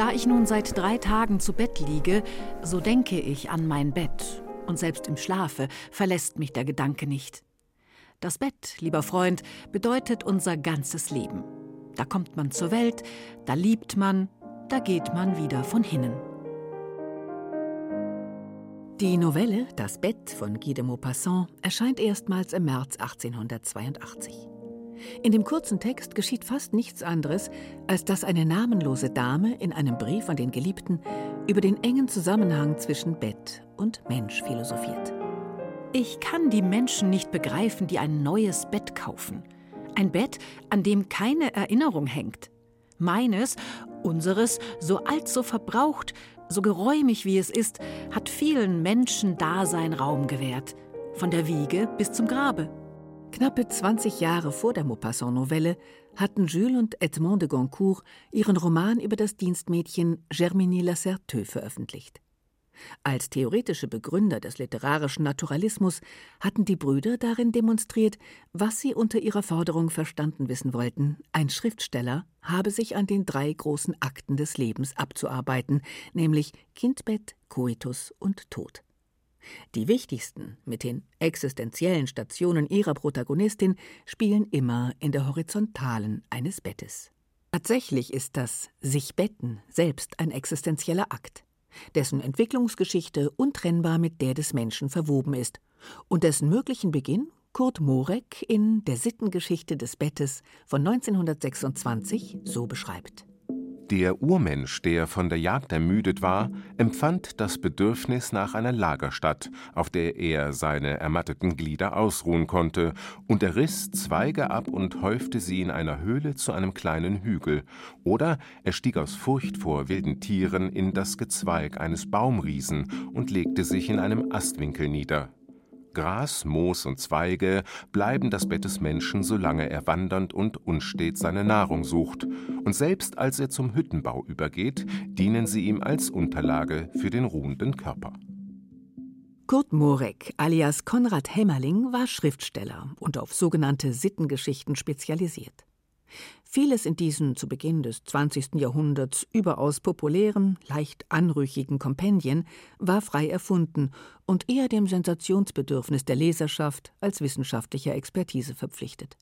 Da ich nun seit drei Tagen zu Bett liege, so denke ich an mein Bett, und selbst im Schlafe verlässt mich der Gedanke nicht. Das Bett, lieber Freund, bedeutet unser ganzes Leben. Da kommt man zur Welt, da liebt man, da geht man wieder von hinnen. Die Novelle Das Bett von Guy de Maupassant erscheint erstmals im März 1882. In dem kurzen Text geschieht fast nichts anderes, als dass eine namenlose Dame in einem Brief an den Geliebten über den engen Zusammenhang zwischen Bett und Mensch philosophiert. Ich kann die Menschen nicht begreifen, die ein neues Bett kaufen. Ein Bett, an dem keine Erinnerung hängt. Meines, unseres, so alt, so verbraucht, so geräumig wie es ist, hat vielen Menschen Dasein Raum gewährt, von der Wiege bis zum Grabe. Knappe 20 Jahre vor der Maupassant-Novelle hatten Jules und Edmond de Goncourt ihren Roman über das Dienstmädchen Germinie Lasserteux veröffentlicht. Als theoretische Begründer des literarischen Naturalismus hatten die Brüder darin demonstriert, was sie unter ihrer Forderung verstanden wissen wollten. Ein Schriftsteller habe sich an den drei großen Akten des Lebens abzuarbeiten, nämlich Kindbett, Coitus und Tod. Die wichtigsten, mit den existenziellen Stationen ihrer Protagonistin, spielen immer in der Horizontalen eines Bettes. Tatsächlich ist das Sich betten selbst ein existenzieller Akt dessen Entwicklungsgeschichte untrennbar mit der des Menschen verwoben ist und dessen möglichen Beginn Kurt Morek in Der Sittengeschichte des Bettes von 1926 so beschreibt. Der Urmensch, der von der Jagd ermüdet war, empfand das Bedürfnis nach einer Lagerstatt, auf der er seine ermatteten Glieder ausruhen konnte, und er riss Zweige ab und häufte sie in einer Höhle zu einem kleinen Hügel, oder er stieg aus Furcht vor wilden Tieren in das Gezweig eines Baumriesen und legte sich in einem Astwinkel nieder. Gras, Moos und Zweige bleiben das Bett des Menschen, solange er wandernd und unstet seine Nahrung sucht, und selbst als er zum Hüttenbau übergeht, dienen sie ihm als Unterlage für den ruhenden Körper. Kurt Morek alias Konrad Hämmerling war Schriftsteller und auf sogenannte Sittengeschichten spezialisiert. Vieles in diesen zu Beginn des 20. Jahrhunderts überaus populären, leicht anrüchigen Kompendien war frei erfunden und eher dem Sensationsbedürfnis der Leserschaft als wissenschaftlicher Expertise verpflichtet.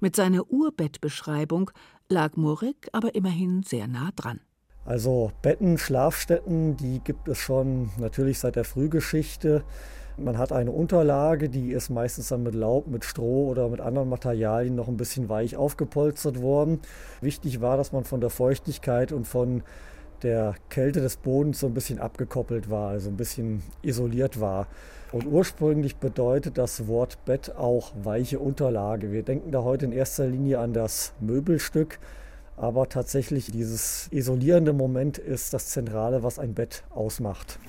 Mit seiner Urbettbeschreibung lag Murik aber immerhin sehr nah dran. Also Betten, Schlafstätten, die gibt es schon natürlich seit der Frühgeschichte. Man hat eine Unterlage, die ist meistens dann mit Laub, mit Stroh oder mit anderen Materialien noch ein bisschen weich aufgepolstert worden. Wichtig war, dass man von der Feuchtigkeit und von der Kälte des Bodens so ein bisschen abgekoppelt war, also ein bisschen isoliert war. Und ursprünglich bedeutet das Wort Bett auch weiche Unterlage. Wir denken da heute in erster Linie an das Möbelstück, aber tatsächlich dieses isolierende Moment ist das Zentrale, was ein Bett ausmacht.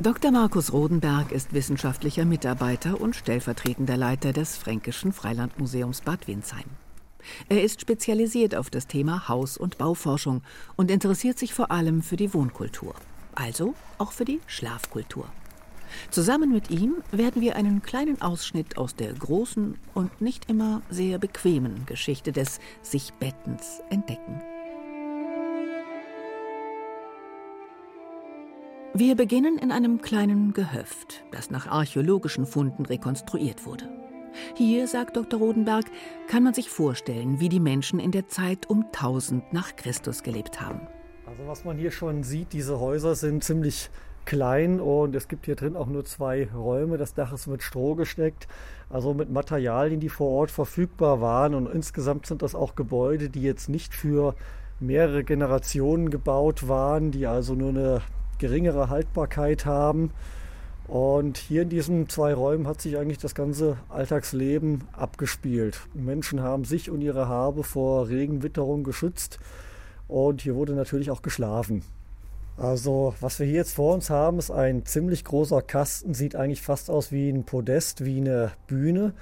Dr. Markus Rodenberg ist wissenschaftlicher Mitarbeiter und stellvertretender Leiter des Fränkischen Freilandmuseums Bad Windsheim. Er ist spezialisiert auf das Thema Haus- und Bauforschung und interessiert sich vor allem für die Wohnkultur, also auch für die Schlafkultur. Zusammen mit ihm werden wir einen kleinen Ausschnitt aus der großen und nicht immer sehr bequemen Geschichte des Sichbettens entdecken. Wir beginnen in einem kleinen Gehöft, das nach archäologischen Funden rekonstruiert wurde. Hier, sagt Dr. Rodenberg, kann man sich vorstellen, wie die Menschen in der Zeit um 1000 nach Christus gelebt haben. Also was man hier schon sieht, diese Häuser sind ziemlich klein und es gibt hier drin auch nur zwei Räume. Das Dach ist mit Stroh gesteckt, also mit Materialien, die vor Ort verfügbar waren. Und insgesamt sind das auch Gebäude, die jetzt nicht für mehrere Generationen gebaut waren, die also nur eine geringere Haltbarkeit haben. Und hier in diesen zwei Räumen hat sich eigentlich das ganze Alltagsleben abgespielt. Menschen haben sich und ihre Habe vor Regenwitterung geschützt und hier wurde natürlich auch geschlafen. Also was wir hier jetzt vor uns haben, ist ein ziemlich großer Kasten, sieht eigentlich fast aus wie ein Podest, wie eine Bühne.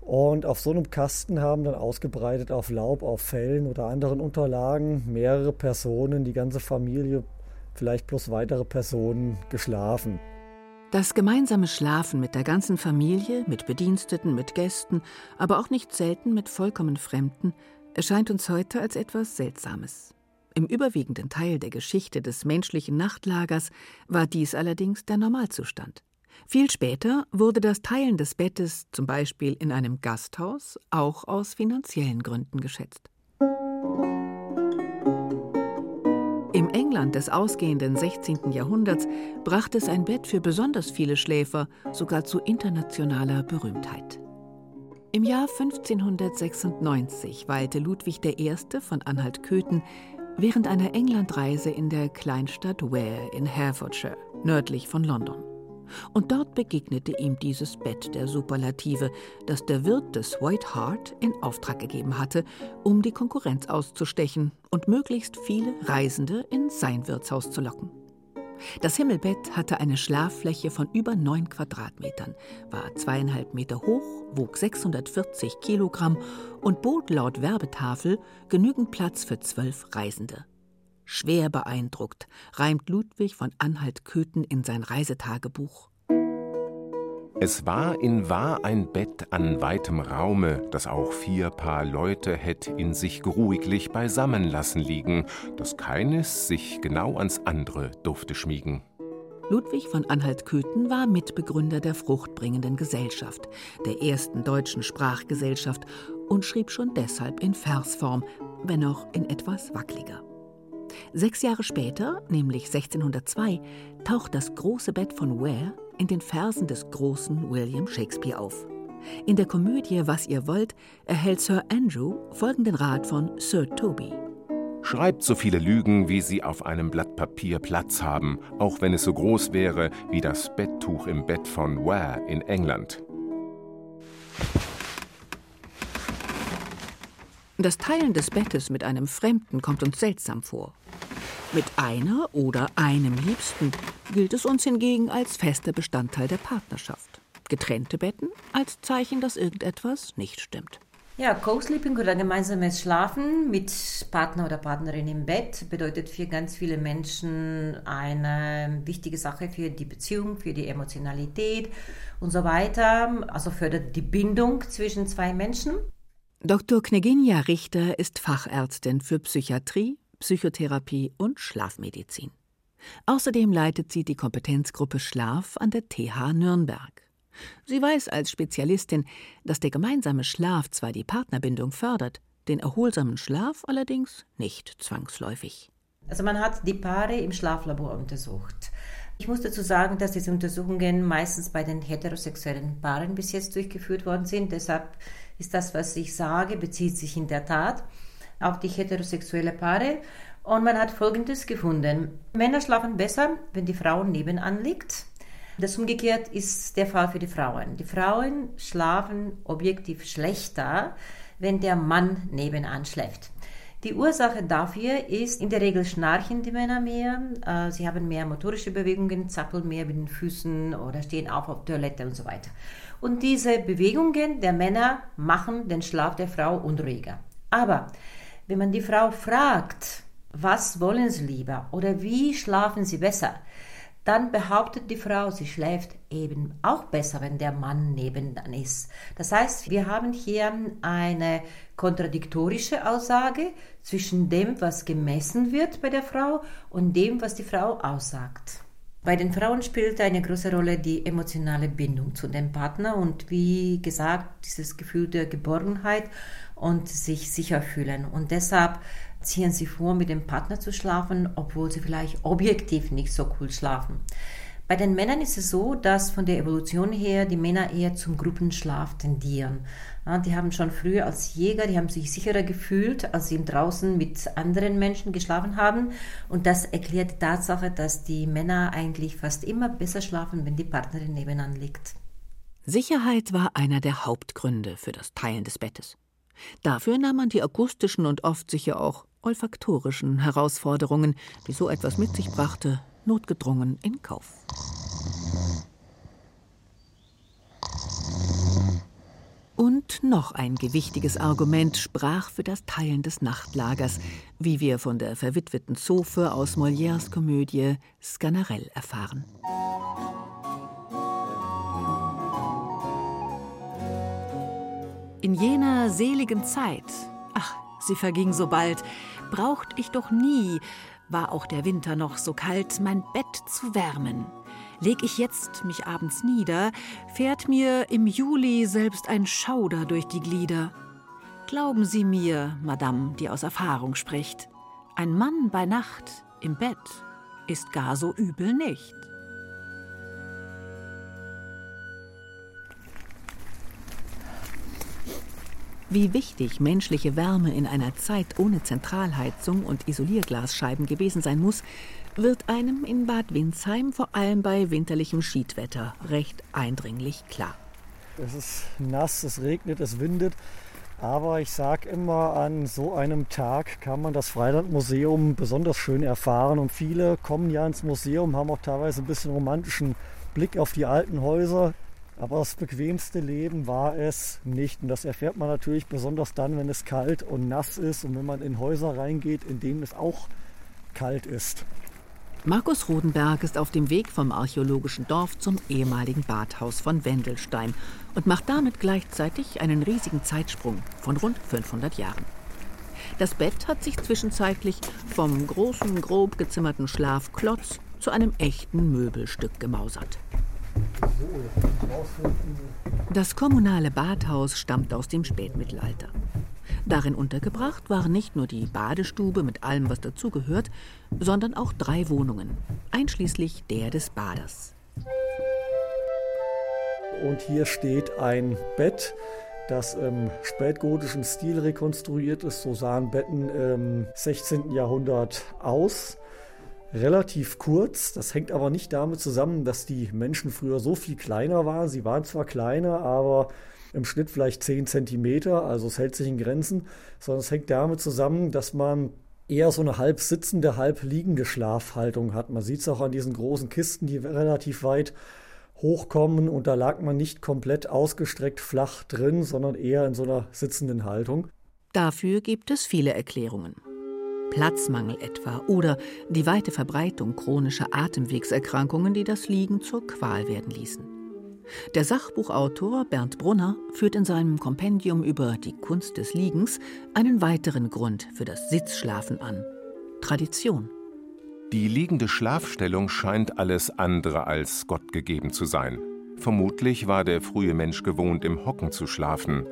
Und auf so einem Kasten haben dann ausgebreitet auf Laub, auf Fellen oder anderen Unterlagen mehrere Personen, die ganze Familie vielleicht plus weitere Personen geschlafen. Das gemeinsame Schlafen mit der ganzen Familie, mit Bediensteten, mit Gästen, aber auch nicht selten mit vollkommen Fremden, erscheint uns heute als etwas Seltsames. Im überwiegenden Teil der Geschichte des menschlichen Nachtlagers war dies allerdings der Normalzustand. Viel später wurde das Teilen des Bettes, zum Beispiel in einem Gasthaus, auch aus finanziellen Gründen geschätzt. Im England des ausgehenden 16. Jahrhunderts brachte es ein Bett für besonders viele Schläfer sogar zu internationaler Berühmtheit. Im Jahr 1596 weilte Ludwig I. von Anhalt-Köthen während einer Englandreise in der Kleinstadt Ware in Herefordshire, nördlich von London. Und dort begegnete ihm dieses Bett der Superlative, das der Wirt des White Hart in Auftrag gegeben hatte, um die Konkurrenz auszustechen und möglichst viele Reisende in sein Wirtshaus zu locken. Das Himmelbett hatte eine Schlaffläche von über neun Quadratmetern, war zweieinhalb Meter hoch, wog 640 Kilogramm und bot laut Werbetafel genügend Platz für zwölf Reisende. Schwer beeindruckt reimt Ludwig von Anhalt-Köthen in sein Reisetagebuch. Es war in wahr ein Bett an weitem Raume, das auch vier Paar Leute hätt in sich geruhiglich beisammen lassen liegen, dass keines sich genau ans andere durfte schmiegen. Ludwig von Anhalt-Köthen war Mitbegründer der Fruchtbringenden Gesellschaft, der ersten deutschen Sprachgesellschaft, und schrieb schon deshalb in Versform, wenn auch in etwas wackeliger. Sechs Jahre später, nämlich 1602, taucht das große Bett von Ware in den Versen des großen William Shakespeare auf. In der Komödie Was ihr wollt erhält Sir Andrew folgenden Rat von Sir Toby. Schreibt so viele Lügen, wie sie auf einem Blatt Papier Platz haben, auch wenn es so groß wäre wie das Betttuch im Bett von Ware in England. Das Teilen des Bettes mit einem Fremden kommt uns seltsam vor. Mit einer oder einem Liebsten gilt es uns hingegen als fester Bestandteil der Partnerschaft. Getrennte Betten als Zeichen, dass irgendetwas nicht stimmt. Ja, Co-Sleeping oder gemeinsames Schlafen mit Partner oder Partnerin im Bett bedeutet für ganz viele Menschen eine wichtige Sache für die Beziehung, für die Emotionalität und so weiter. Also fördert die Bindung zwischen zwei Menschen. Dr. Kneginja Richter ist Fachärztin für Psychiatrie, Psychotherapie und Schlafmedizin. Außerdem leitet sie die Kompetenzgruppe Schlaf an der TH Nürnberg. Sie weiß als Spezialistin, dass der gemeinsame Schlaf zwar die Partnerbindung fördert, den erholsamen Schlaf allerdings nicht zwangsläufig. Also man hat die Paare im Schlaflabor untersucht. Ich muss dazu sagen, dass diese Untersuchungen meistens bei den heterosexuellen Paaren bis jetzt durchgeführt worden sind. Deshalb ist das, was ich sage, bezieht sich in der Tat auf die heterosexuelle Paare. Und man hat Folgendes gefunden. Männer schlafen besser, wenn die Frau nebenan liegt. Das umgekehrt ist der Fall für die Frauen. Die Frauen schlafen objektiv schlechter, wenn der Mann nebenan schläft. Die Ursache dafür ist, in der Regel schnarchen die Männer mehr, äh, sie haben mehr motorische Bewegungen, zappeln mehr mit den Füßen oder stehen auf auf Toilette und so weiter. Und diese Bewegungen der Männer machen den Schlaf der Frau unruhiger. Aber wenn man die Frau fragt, was wollen sie lieber oder wie schlafen sie besser, dann behauptet die Frau, sie schläft eben auch besser, wenn der Mann nebenan ist. Das heißt, wir haben hier eine kontradiktorische Aussage zwischen dem, was gemessen wird bei der Frau und dem, was die Frau aussagt. Bei den Frauen spielt eine große Rolle die emotionale Bindung zu dem Partner und wie gesagt, dieses Gefühl der Geborgenheit und sich sicher fühlen. Und deshalb ziehen sie vor, mit dem Partner zu schlafen, obwohl sie vielleicht objektiv nicht so cool schlafen. Bei den Männern ist es so, dass von der Evolution her die Männer eher zum Gruppenschlaf tendieren. Die haben schon früher als Jäger, die haben sich sicherer gefühlt, als sie draußen mit anderen Menschen geschlafen haben. Und das erklärt die Tatsache, dass die Männer eigentlich fast immer besser schlafen, wenn die Partnerin nebenan liegt. Sicherheit war einer der Hauptgründe für das Teilen des Bettes. Dafür nahm man die akustischen und oft sicher auch olfaktorischen Herausforderungen, die so etwas mit sich brachte, notgedrungen in Kauf. Und noch ein gewichtiges Argument sprach für das Teilen des Nachtlagers, wie wir von der verwitweten Zofe aus Molières Komödie Sganarelle erfahren. In jener seligen Zeit, ach, sie verging so bald. Braucht ich doch nie, war auch der Winter noch so kalt, mein Bett zu wärmen. Leg ich jetzt mich abends nieder, fährt mir im Juli selbst ein Schauder durch die Glieder. Glauben Sie mir, Madame, die aus Erfahrung spricht, ein Mann bei Nacht im Bett ist gar so übel nicht. Wie wichtig menschliche Wärme in einer Zeit ohne Zentralheizung und Isolierglasscheiben gewesen sein muss, wird einem in Bad Windsheim vor allem bei winterlichem Schiedwetter recht eindringlich klar. Es ist nass, es regnet, es windet. Aber ich sage immer, an so einem Tag kann man das Freilandmuseum besonders schön erfahren. Und viele kommen ja ins Museum, haben auch teilweise ein bisschen romantischen Blick auf die alten Häuser. Aber das bequemste Leben war es nicht. Und das erfährt man natürlich besonders dann, wenn es kalt und nass ist und wenn man in Häuser reingeht, in denen es auch kalt ist. Markus Rodenberg ist auf dem Weg vom archäologischen Dorf zum ehemaligen Badhaus von Wendelstein und macht damit gleichzeitig einen riesigen Zeitsprung von rund 500 Jahren. Das Bett hat sich zwischenzeitlich vom großen, grob gezimmerten Schlafklotz zu einem echten Möbelstück gemausert. Das kommunale Badhaus stammt aus dem Spätmittelalter. Darin untergebracht waren nicht nur die Badestube mit allem, was dazugehört, sondern auch drei Wohnungen, einschließlich der des Baders. Und hier steht ein Bett, das im spätgotischen Stil rekonstruiert ist. So sahen Betten im 16. Jahrhundert aus relativ kurz. Das hängt aber nicht damit zusammen, dass die Menschen früher so viel kleiner waren. Sie waren zwar kleiner, aber im Schnitt vielleicht 10 Zentimeter, also es hält sich in Grenzen, sondern es hängt damit zusammen, dass man eher so eine halb sitzende, halb liegende Schlafhaltung hat. Man sieht es auch an diesen großen Kisten, die relativ weit hochkommen und da lag man nicht komplett ausgestreckt flach drin, sondern eher in so einer sitzenden Haltung. Dafür gibt es viele Erklärungen. Platzmangel etwa oder die weite Verbreitung chronischer Atemwegserkrankungen, die das Liegen zur Qual werden ließen. Der Sachbuchautor Bernd Brunner führt in seinem Kompendium über die Kunst des Liegens einen weiteren Grund für das Sitzschlafen an: Tradition. Die liegende Schlafstellung scheint alles andere als Gott gegeben zu sein. Vermutlich war der frühe Mensch gewohnt, im Hocken zu schlafen.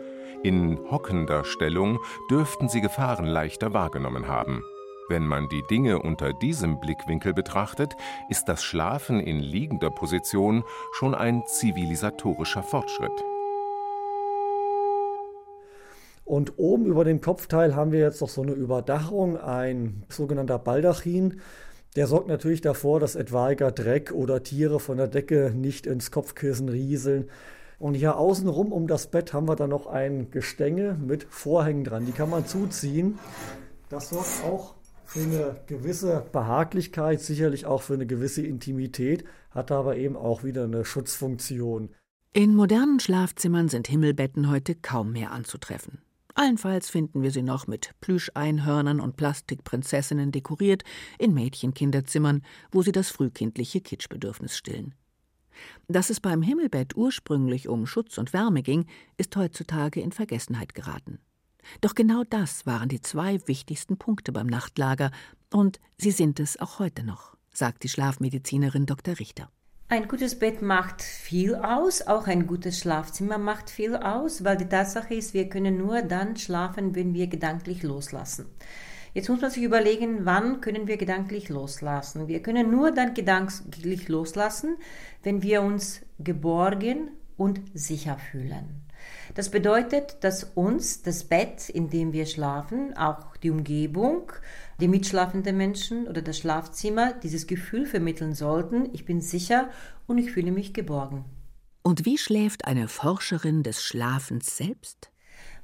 In hockender Stellung dürften sie Gefahren leichter wahrgenommen haben. Wenn man die Dinge unter diesem Blickwinkel betrachtet, ist das Schlafen in liegender Position schon ein zivilisatorischer Fortschritt. Und oben über dem Kopfteil haben wir jetzt noch so eine Überdachung, ein sogenannter Baldachin. Der sorgt natürlich davor, dass etwaiger Dreck oder Tiere von der Decke nicht ins Kopfkissen rieseln. Und hier außenrum um das Bett haben wir dann noch ein Gestänge mit Vorhängen dran. Die kann man zuziehen. Das sorgt auch für eine gewisse Behaglichkeit, sicherlich auch für eine gewisse Intimität, hat aber eben auch wieder eine Schutzfunktion. In modernen Schlafzimmern sind Himmelbetten heute kaum mehr anzutreffen. Allenfalls finden wir sie noch mit Plüscheinhörnern und Plastikprinzessinnen dekoriert in Mädchenkinderzimmern, wo sie das frühkindliche Kitschbedürfnis stillen. Dass es beim Himmelbett ursprünglich um Schutz und Wärme ging, ist heutzutage in Vergessenheit geraten. Doch genau das waren die zwei wichtigsten Punkte beim Nachtlager, und sie sind es auch heute noch, sagt die Schlafmedizinerin Dr. Richter. Ein gutes Bett macht viel aus, auch ein gutes Schlafzimmer macht viel aus, weil die Tatsache ist, wir können nur dann schlafen, wenn wir gedanklich loslassen. Jetzt muss man sich überlegen, wann können wir gedanklich loslassen. Wir können nur dann gedanklich loslassen, wenn wir uns geborgen und sicher fühlen. Das bedeutet, dass uns das Bett, in dem wir schlafen, auch die Umgebung, die mitschlafenden Menschen oder das Schlafzimmer dieses Gefühl vermitteln sollten, ich bin sicher und ich fühle mich geborgen. Und wie schläft eine Forscherin des Schlafens selbst?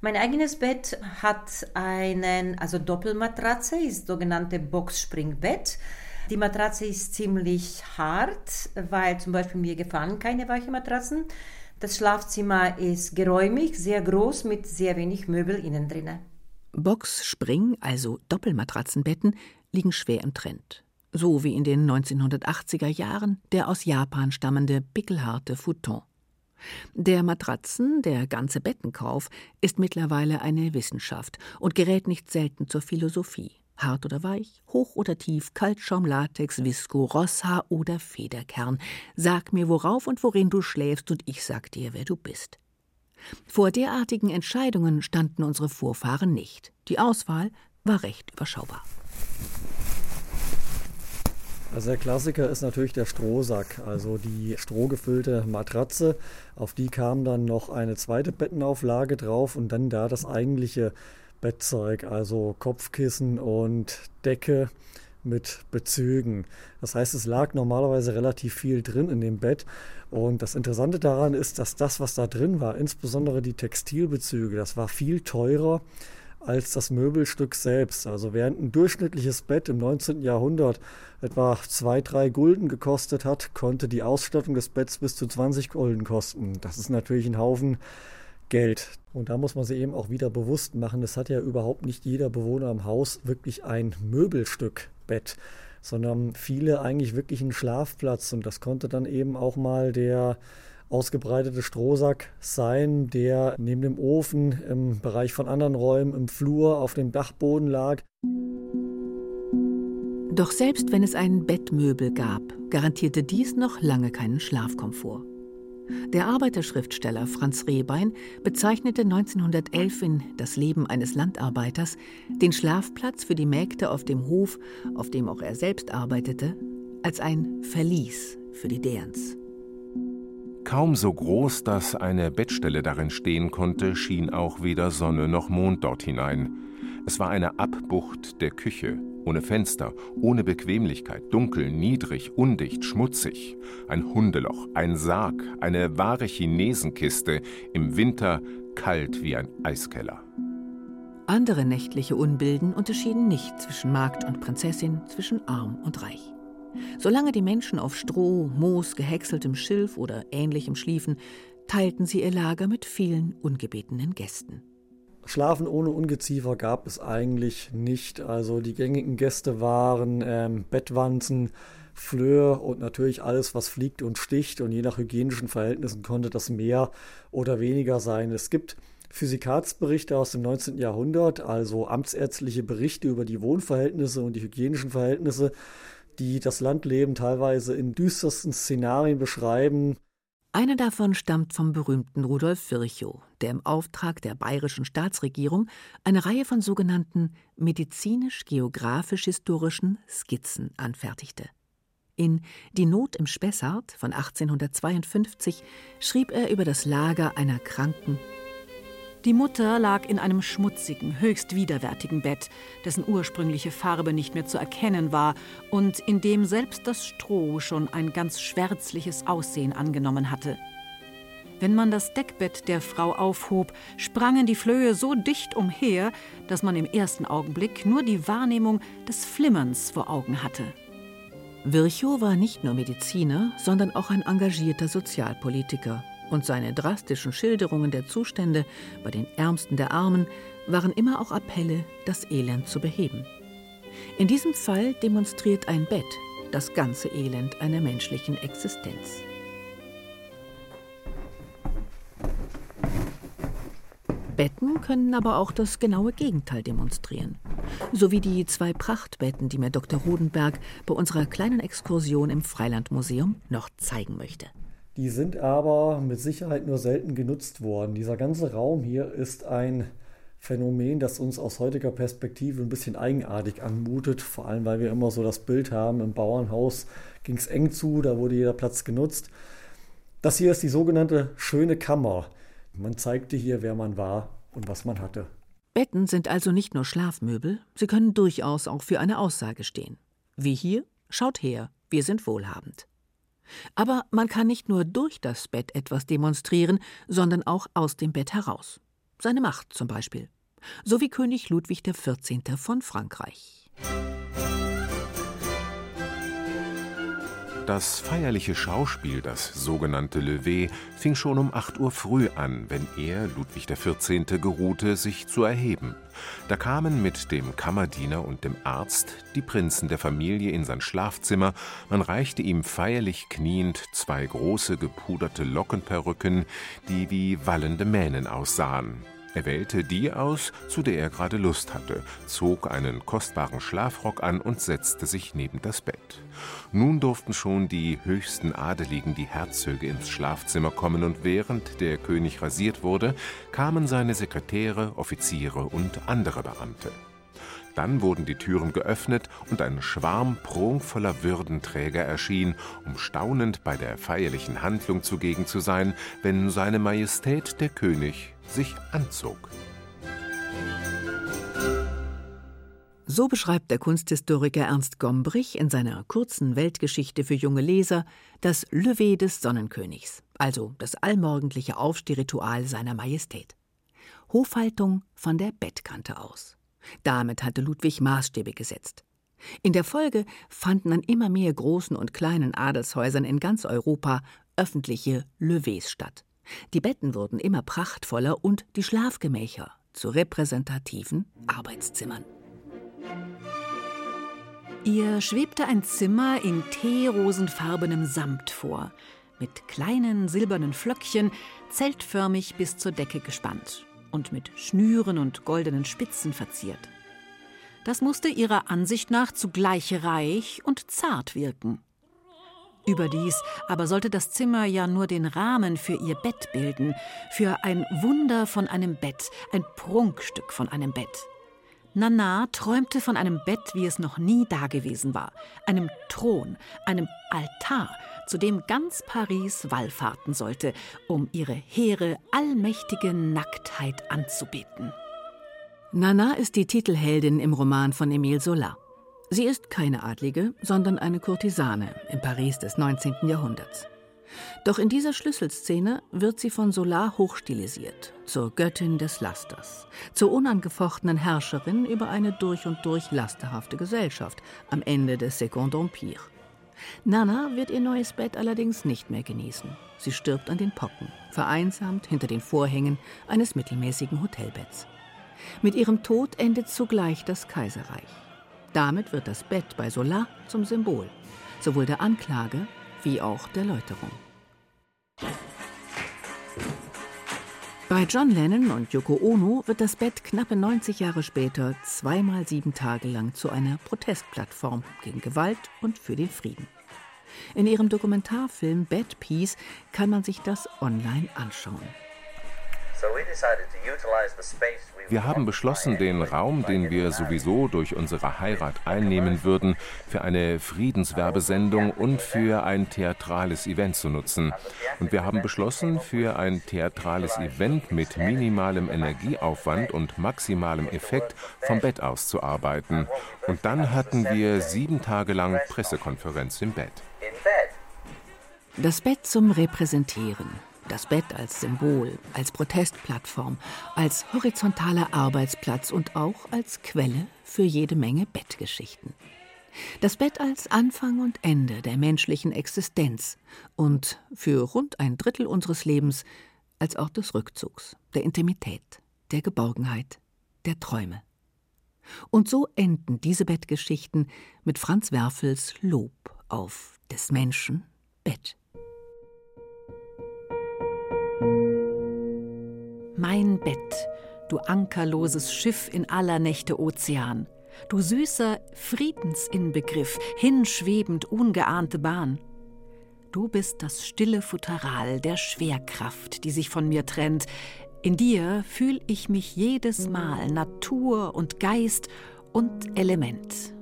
Mein eigenes Bett hat einen, also Doppelmatratze, ist sogenannte Boxspringbett. Die Matratze ist ziemlich hart, weil zum Beispiel mir gefallen keine weichen Matratzen. Das Schlafzimmer ist geräumig, sehr groß mit sehr wenig Möbel innen drin. Box, Spring, also Doppelmatratzenbetten, liegen schwer im Trend. So wie in den 1980er Jahren der aus Japan stammende pickelharte Futon. Der Matratzen, der ganze Bettenkauf ist mittlerweile eine Wissenschaft und gerät nicht selten zur Philosophie. Hart oder weich, hoch oder tief, Kaltschaum, Latex, Visco, Rosshaar oder Federkern. Sag mir, worauf und worin du schläfst, und ich sag dir, wer du bist. Vor derartigen Entscheidungen standen unsere Vorfahren nicht. Die Auswahl war recht überschaubar. Also der Klassiker ist natürlich der Strohsack, also die strohgefüllte Matratze. Auf die kam dann noch eine zweite Bettenauflage drauf und dann da das eigentliche Bettzeug, also Kopfkissen und Decke mit Bezügen. Das heißt, es lag normalerweise relativ viel drin in dem Bett. Und das Interessante daran ist, dass das, was da drin war, insbesondere die Textilbezüge, das war viel teurer als das Möbelstück selbst. Also während ein durchschnittliches Bett im 19. Jahrhundert etwa zwei, drei Gulden gekostet hat, konnte die Ausstattung des Betts bis zu 20 Gulden kosten. Das ist natürlich ein Haufen Geld. Und da muss man sich eben auch wieder bewusst machen, es hat ja überhaupt nicht jeder Bewohner im Haus wirklich ein Möbelstück Bett, sondern viele eigentlich wirklich einen Schlafplatz. Und das konnte dann eben auch mal der ausgebreitete Strohsack sein, der neben dem Ofen im Bereich von anderen Räumen im Flur auf dem Dachboden lag. Doch selbst wenn es ein Bettmöbel gab, garantierte dies noch lange keinen Schlafkomfort. Der Arbeiterschriftsteller Franz Rehbein bezeichnete 1911 in Das Leben eines Landarbeiters den Schlafplatz für die Mägde auf dem Hof, auf dem auch er selbst arbeitete, als ein Verlies für die Derns. Kaum so groß, dass eine Bettstelle darin stehen konnte, schien auch weder Sonne noch Mond dort hinein. Es war eine Abbucht der Küche, ohne Fenster, ohne Bequemlichkeit, dunkel, niedrig, undicht, schmutzig. Ein Hundeloch, ein Sarg, eine wahre Chinesenkiste, im Winter kalt wie ein Eiskeller. Andere nächtliche Unbilden unterschieden nicht zwischen Magd und Prinzessin, zwischen arm und reich. Solange die Menschen auf Stroh, Moos, gehäckseltem Schilf oder ähnlichem schliefen, teilten sie ihr Lager mit vielen ungebetenen Gästen. Schlafen ohne Ungeziefer gab es eigentlich nicht. Also die gängigen Gäste waren ähm, Bettwanzen, Flöhe und natürlich alles, was fliegt und sticht. Und je nach hygienischen Verhältnissen konnte das mehr oder weniger sein. Es gibt Physikatsberichte aus dem 19. Jahrhundert, also amtsärztliche Berichte über die Wohnverhältnisse und die hygienischen Verhältnisse, die das Landleben teilweise in düstersten Szenarien beschreiben. Einer davon stammt vom berühmten Rudolf Virchow, der im Auftrag der bayerischen Staatsregierung eine Reihe von sogenannten medizinisch-geografisch-historischen Skizzen anfertigte. In Die Not im Spessart von 1852 schrieb er über das Lager einer Kranken die Mutter lag in einem schmutzigen, höchst widerwärtigen Bett, dessen ursprüngliche Farbe nicht mehr zu erkennen war und in dem selbst das Stroh schon ein ganz schwärzliches Aussehen angenommen hatte. Wenn man das Deckbett der Frau aufhob, sprangen die Flöhe so dicht umher, dass man im ersten Augenblick nur die Wahrnehmung des Flimmerns vor Augen hatte. Virchow war nicht nur Mediziner, sondern auch ein engagierter Sozialpolitiker und seine drastischen Schilderungen der Zustände bei den Ärmsten der Armen waren immer auch Appelle, das Elend zu beheben. In diesem Fall demonstriert ein Bett das ganze Elend einer menschlichen Existenz. Betten können aber auch das genaue Gegenteil demonstrieren. So wie die zwei Prachtbetten, die mir Dr. Rodenberg bei unserer kleinen Exkursion im Freilandmuseum noch zeigen möchte. Die sind aber mit Sicherheit nur selten genutzt worden. Dieser ganze Raum hier ist ein Phänomen, das uns aus heutiger Perspektive ein bisschen eigenartig anmutet, vor allem weil wir immer so das Bild haben, im Bauernhaus ging es eng zu, da wurde jeder Platz genutzt. Das hier ist die sogenannte schöne Kammer. Man zeigte hier, wer man war und was man hatte. Betten sind also nicht nur Schlafmöbel, sie können durchaus auch für eine Aussage stehen. Wie hier, schaut her, wir sind wohlhabend. Aber man kann nicht nur durch das Bett etwas demonstrieren, sondern auch aus dem Bett heraus. Seine Macht zum Beispiel. So wie König Ludwig XIV. von Frankreich. Das feierliche Schauspiel, das sogenannte Lever, fing schon um 8 Uhr früh an, wenn er, Ludwig XIV., geruhte, sich zu erheben. Da kamen mit dem Kammerdiener und dem Arzt die Prinzen der Familie in sein Schlafzimmer, man reichte ihm feierlich kniend zwei große gepuderte Lockenperücken, die wie wallende Mähnen aussahen. Er wählte die aus, zu der er gerade Lust hatte, zog einen kostbaren Schlafrock an und setzte sich neben das Bett. Nun durften schon die höchsten Adeligen, die Herzöge, ins Schlafzimmer kommen, und während der König rasiert wurde, kamen seine Sekretäre, Offiziere und andere Beamte. Dann wurden die Türen geöffnet und ein Schwarm prunkvoller Würdenträger erschien, um staunend bei der feierlichen Handlung zugegen zu sein, wenn seine Majestät der König sich anzog. So beschreibt der Kunsthistoriker Ernst Gombrich in seiner kurzen Weltgeschichte für junge Leser das Lever des Sonnenkönigs, also das allmorgendliche Aufstehritual seiner Majestät. Hofhaltung von der Bettkante aus. Damit hatte Ludwig Maßstäbe gesetzt. In der Folge fanden an immer mehr großen und kleinen Adelshäusern in ganz Europa öffentliche Levées statt. Die Betten wurden immer prachtvoller und die Schlafgemächer zu repräsentativen Arbeitszimmern. Ihr schwebte ein Zimmer in teerosenfarbenem Samt vor, mit kleinen silbernen Flöckchen, zeltförmig bis zur Decke gespannt und mit Schnüren und goldenen Spitzen verziert. Das musste ihrer Ansicht nach zugleich reich und zart wirken. Überdies aber sollte das Zimmer ja nur den Rahmen für ihr Bett bilden, für ein Wunder von einem Bett, ein Prunkstück von einem Bett. Nana träumte von einem Bett, wie es noch nie dagewesen war, einem Thron, einem Altar, zu dem ganz Paris wallfahrten sollte, um ihre hehre, allmächtige Nacktheit anzubeten. Nana ist die Titelheldin im Roman von Emile Zola. Sie ist keine Adlige, sondern eine Kurtisane im Paris des 19. Jahrhunderts. Doch in dieser Schlüsselszene wird sie von Solar hochstilisiert, zur Göttin des Lasters, zur unangefochtenen Herrscherin über eine durch und durch lasterhafte Gesellschaft am Ende des Second Empire. Nana wird ihr neues Bett allerdings nicht mehr genießen. Sie stirbt an den Pocken, vereinsamt hinter den Vorhängen eines mittelmäßigen Hotelbetts. Mit ihrem Tod endet zugleich das Kaiserreich. Damit wird das Bett bei Solar zum Symbol, sowohl der Anklage wie auch der Läuterung. Bei John Lennon und Yoko Ono wird das Bett knappe 90 Jahre später zweimal sieben Tage lang zu einer Protestplattform gegen Gewalt und für den Frieden. In ihrem Dokumentarfilm Bad Peace kann man sich das online anschauen. Wir haben beschlossen, den Raum, den wir sowieso durch unsere Heirat einnehmen würden, für eine Friedenswerbesendung und für ein theatrales Event zu nutzen. Und wir haben beschlossen, für ein theatrales Event mit minimalem Energieaufwand und maximalem Effekt vom Bett aus zu arbeiten. Und dann hatten wir sieben Tage lang Pressekonferenz im Bett. Das Bett zum Repräsentieren. Das Bett als Symbol, als Protestplattform, als horizontaler Arbeitsplatz und auch als Quelle für jede Menge Bettgeschichten. Das Bett als Anfang und Ende der menschlichen Existenz und für rund ein Drittel unseres Lebens als Ort des Rückzugs, der Intimität, der Geborgenheit, der Träume. Und so enden diese Bettgeschichten mit Franz Werfels Lob auf des Menschen Bett. Mein Bett, du ankerloses Schiff in aller Nächte Ozean, du süßer Friedensinbegriff, hinschwebend ungeahnte Bahn. Du bist das stille Futteral der Schwerkraft, die sich von mir trennt. In dir fühl ich mich jedes Mal Natur und Geist und Element.